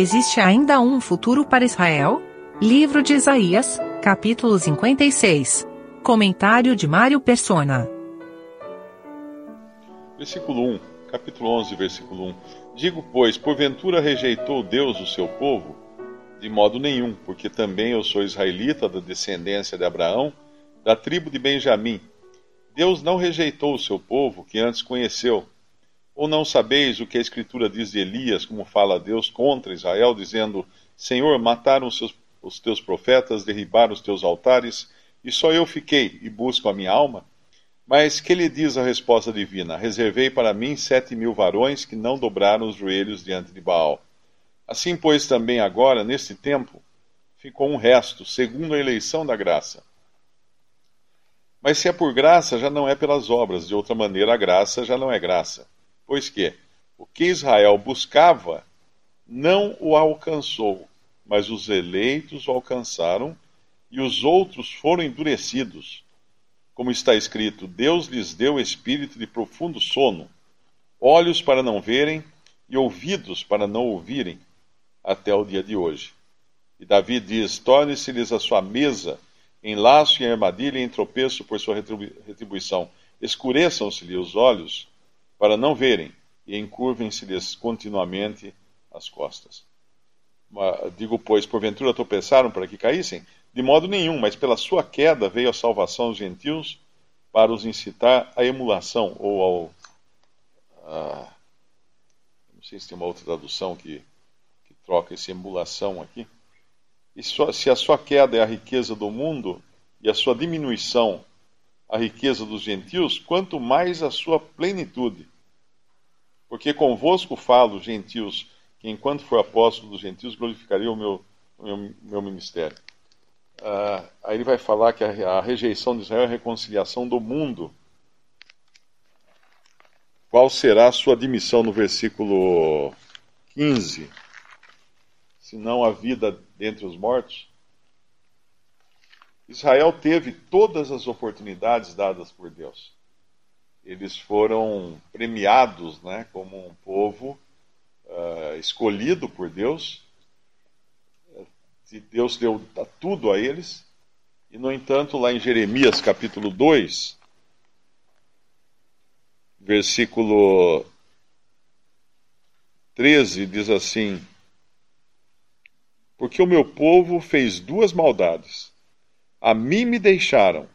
Existe ainda um futuro para Israel? Livro de Isaías, capítulo 56. Comentário de Mário Persona. Versículo 1, capítulo 11, versículo 1. Digo, pois, porventura rejeitou Deus o seu povo? De modo nenhum, porque também eu sou israelita da descendência de Abraão, da tribo de Benjamim. Deus não rejeitou o seu povo, que antes conheceu. Ou não sabeis o que a Escritura diz de Elias, como fala Deus contra Israel, dizendo: Senhor, mataram os, seus, os teus profetas, derribaram os teus altares, e só eu fiquei e busco a minha alma? Mas que lhe diz a resposta divina? Reservei para mim sete mil varões que não dobraram os joelhos diante de Baal. Assim, pois, também agora, neste tempo, ficou um resto, segundo a eleição da graça. Mas se é por graça, já não é pelas obras, de outra maneira, a graça já não é graça. Pois que o que Israel buscava não o alcançou, mas os eleitos o alcançaram e os outros foram endurecidos. Como está escrito: Deus lhes deu espírito de profundo sono, olhos para não verem e ouvidos para não ouvirem, até o dia de hoje. E Davi diz: Torne-se-lhes a sua mesa em laço e armadilha e em tropeço por sua retribuição. Escureçam-se-lhe os olhos para não verem e encurvem-se-lhes continuamente as costas. Digo, pois, porventura tropeçaram para que caíssem? De modo nenhum, mas pela sua queda veio a salvação aos gentios para os incitar à emulação ou ao. A, não sei se tem uma outra tradução que, que troca esse emulação aqui. E se a sua queda é a riqueza do mundo e a sua diminuição a riqueza dos gentios, quanto mais a sua plenitude. Porque convosco falo, gentios, que enquanto for apóstolo dos gentios, glorificaria o meu, meu, meu ministério. Uh, aí ele vai falar que a, a, rejeição de Israel é a reconciliação do mundo. Qual será a sua admissão no versículo 15? Se não a vida dentre os mortos? Israel teve todas as oportunidades dadas por Deus. Eles foram premiados né, como um povo uh, escolhido por Deus Deus deu tudo a eles. E, no entanto, lá em Jeremias capítulo 2, versículo 13, diz assim: Porque o meu povo fez duas maldades. A mim me deixaram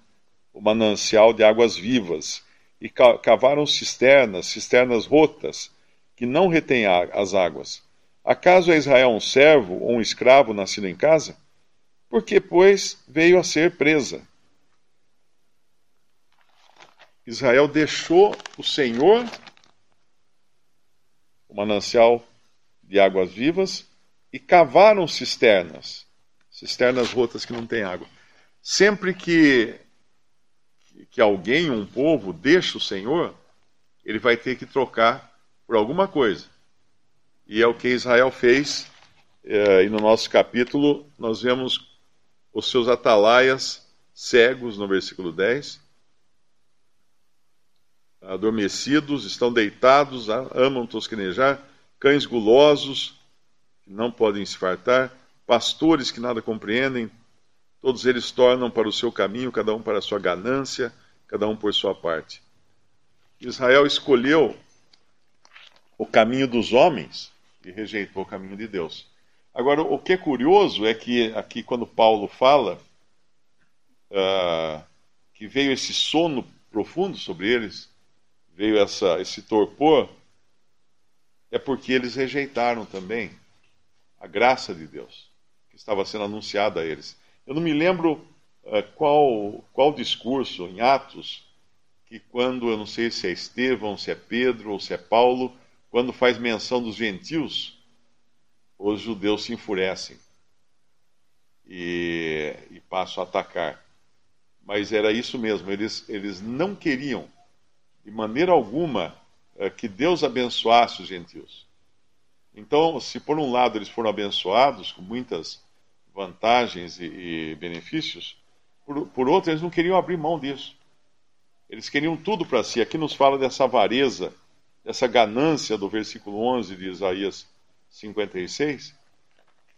o manancial de águas vivas, e cavaram cisternas, cisternas rotas, que não retêm as águas Acaso é Israel um servo ou um escravo nascido em casa? Porque, pois, veio a ser presa. Israel deixou o Senhor, o manancial de águas vivas, e cavaram cisternas, cisternas rotas que não têm água. Sempre que, que alguém, um povo, deixa o Senhor, ele vai ter que trocar por alguma coisa. E é o que Israel fez. É, e no nosso capítulo, nós vemos os seus atalaias cegos, no versículo 10. Adormecidos, estão deitados, amam tosquenejar, cães gulosos, que não podem se fartar, pastores que nada compreendem, todos eles tornam para o seu caminho, cada um para a sua ganância, cada um por sua parte. Israel escolheu o caminho dos homens e rejeitou o caminho de Deus. Agora, o que é curioso é que aqui, quando Paulo fala uh, que veio esse sono profundo sobre eles, veio essa, esse torpor, é porque eles rejeitaram também a graça de Deus que estava sendo anunciada a eles. Eu não me lembro uh, qual, qual discurso em Atos que quando, eu não sei se é Estevão, se é Pedro ou se é Paulo, quando faz menção dos gentios, os judeus se enfurecem e, e passam a atacar. Mas era isso mesmo, eles, eles não queriam, de maneira alguma, eh, que Deus abençoasse os gentios. Então, se por um lado eles foram abençoados com muitas vantagens e, e benefícios, por, por outro, eles não queriam abrir mão disso. Eles queriam tudo para si. Aqui nos fala dessa avareza, dessa ganância do versículo 11 de Isaías 56.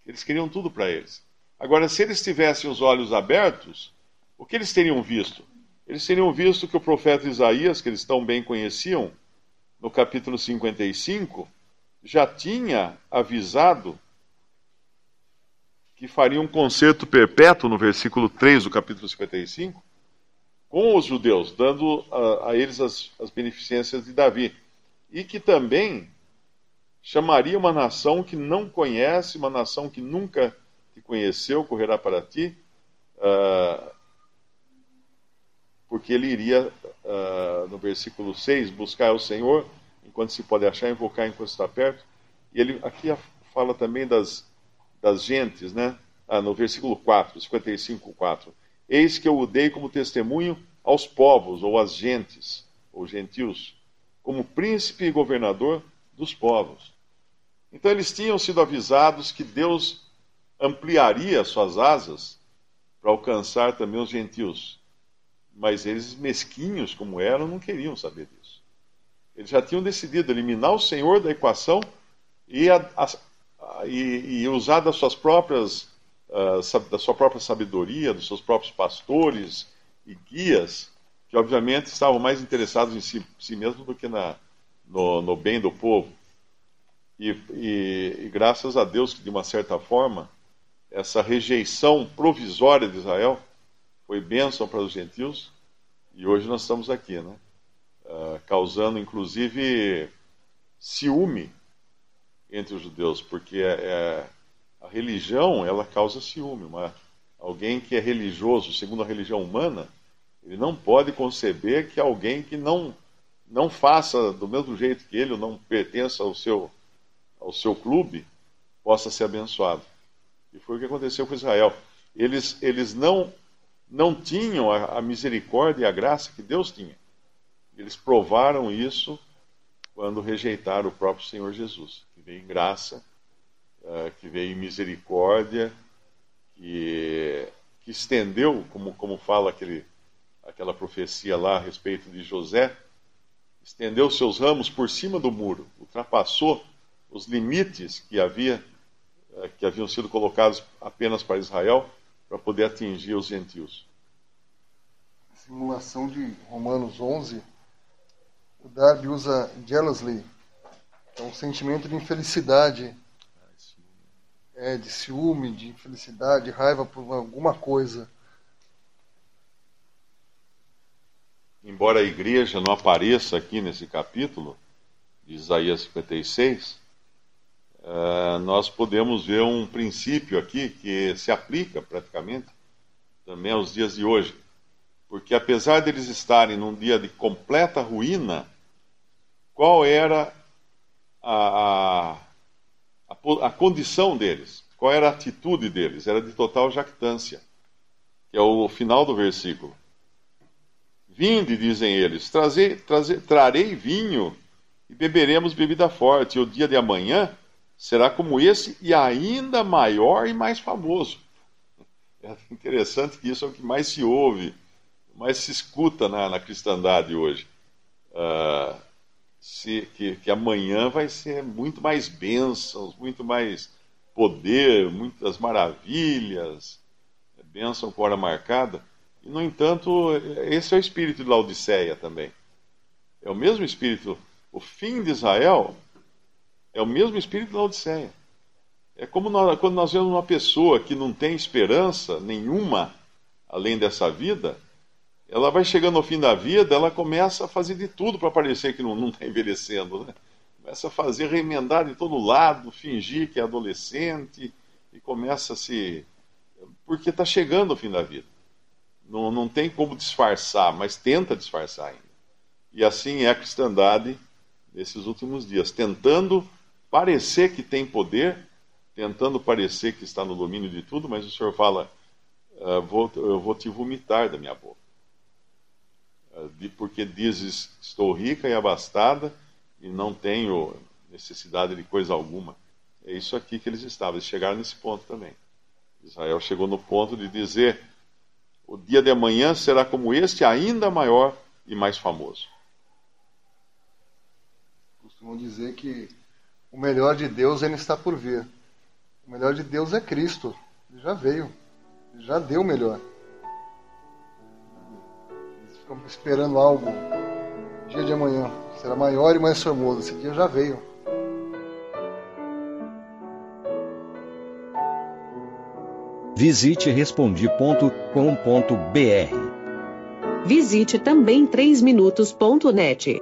Eles queriam tudo para eles. Agora, se eles tivessem os olhos abertos, o que eles teriam visto? Eles teriam visto que o profeta Isaías, que eles tão bem conheciam, no capítulo 55, já tinha avisado que faria um concerto perpétuo, no versículo 3 do capítulo 55, com os judeus, dando a, a eles as, as beneficências de Davi. E que também chamaria uma nação que não conhece, uma nação que nunca te conheceu, correrá para ti, uh, porque ele iria, uh, no versículo 6, buscar o Senhor enquanto se pode achar, invocar enquanto está perto. E ele aqui fala também das, das gentes, né? Ah, no versículo 4, 55, 4. Eis que eu o dei como testemunho aos povos, ou às gentes, ou gentios, como príncipe e governador dos povos. Então eles tinham sido avisados que Deus ampliaria suas asas para alcançar também os gentios. Mas eles, mesquinhos como eram, não queriam saber disso. Eles já tinham decidido eliminar o Senhor da equação e, e, e usar das suas próprias uh, da sua própria sabedoria, dos seus próprios pastores e guias, que obviamente estavam mais interessados em si, si mesmos do que na, no, no bem do povo. E, e, e, graças a Deus que, de uma certa forma, essa rejeição provisória de Israel foi bênção para os gentios, e hoje nós estamos aqui, né? Uh, causando inclusive ciúme entre os judeus, porque é, é a religião, ela causa ciúme. Uma, alguém que é religioso, segundo a religião humana, ele não pode conceber que alguém que não, não faça do mesmo jeito que ele, ou não pertença ao seu, ao seu clube, possa ser abençoado. E foi o que aconteceu com Israel. Eles, eles não, não tinham a, a misericórdia e a graça que Deus tinha. Eles provaram isso quando rejeitaram o próprio Senhor Jesus, que veio em graça uh, que veio em misericórdia, que, que estendeu, como, como fala aquele, aquela profecia lá a respeito de José, estendeu seus ramos por cima do muro, ultrapassou os limites que havia uh, que haviam sido colocados apenas para Israel, para poder atingir os gentios. Simulação de Romanos 11, o Darby usa jealously, é um sentimento de infelicidade é, de ciúme, de infelicidade, de raiva por alguma coisa. Embora a igreja não apareça aqui nesse capítulo, de Isaías 56, uh, é, nós podemos ver um princípio aqui que se aplica praticamente também aos dias de hoje. Porque apesar deles estarem num dia de completa ruína, qual era a, a a, condição deles. Qual era a atitude deles? Era de total jactância, que é o final do versículo. Vinde, dizem eles, trarei vinho e beberemos bebida forte, e o dia de amanhã será como esse e ainda maior e mais famoso. É interessante que isso é o que mais se ouve, mais se escuta na, na cristandade hoje. Uh, que, que amanhã vai ser muito mais bênçãos, muito mais poder, muitas maravilhas, bênção com hora marcada. E, no entanto, esse é o espírito de Laodiceia também. É o mesmo espírito. O fim de Israel é o mesmo espírito de Laodiceia. É como nós, quando nós vemos uma pessoa que não tem esperança nenhuma além dessa vida, ela vai chegando ao fim da vida, ela começa a fazer de tudo para parecer que não está envelhecendo. Né? Começa a fazer remendar de todo lado, fingir que é adolescente, e começa a se. Porque está chegando ao fim da vida. Não, não tem como disfarçar, mas tenta disfarçar ainda. E assim é a cristandade nesses últimos dias, tentando parecer que tem poder, tentando parecer que está no domínio de tudo, mas o Senhor fala: vou, Eu vou te vomitar da minha boca. Porque dizes: Estou rica e abastada e não tenho necessidade de coisa alguma. É isso aqui que eles estavam, eles chegaram nesse ponto também. Israel chegou no ponto de dizer: o dia de amanhã será como este, ainda maior e mais famoso costumam dizer que o melhor de Deus ainda está por vir. O melhor de Deus é Cristo. Ele já veio. Ele já deu o melhor. Esperando algo. Dia de amanhã será maior e mais famoso. Esse dia já veio. Visite respondi.com.br. Visite também 3minutos.net.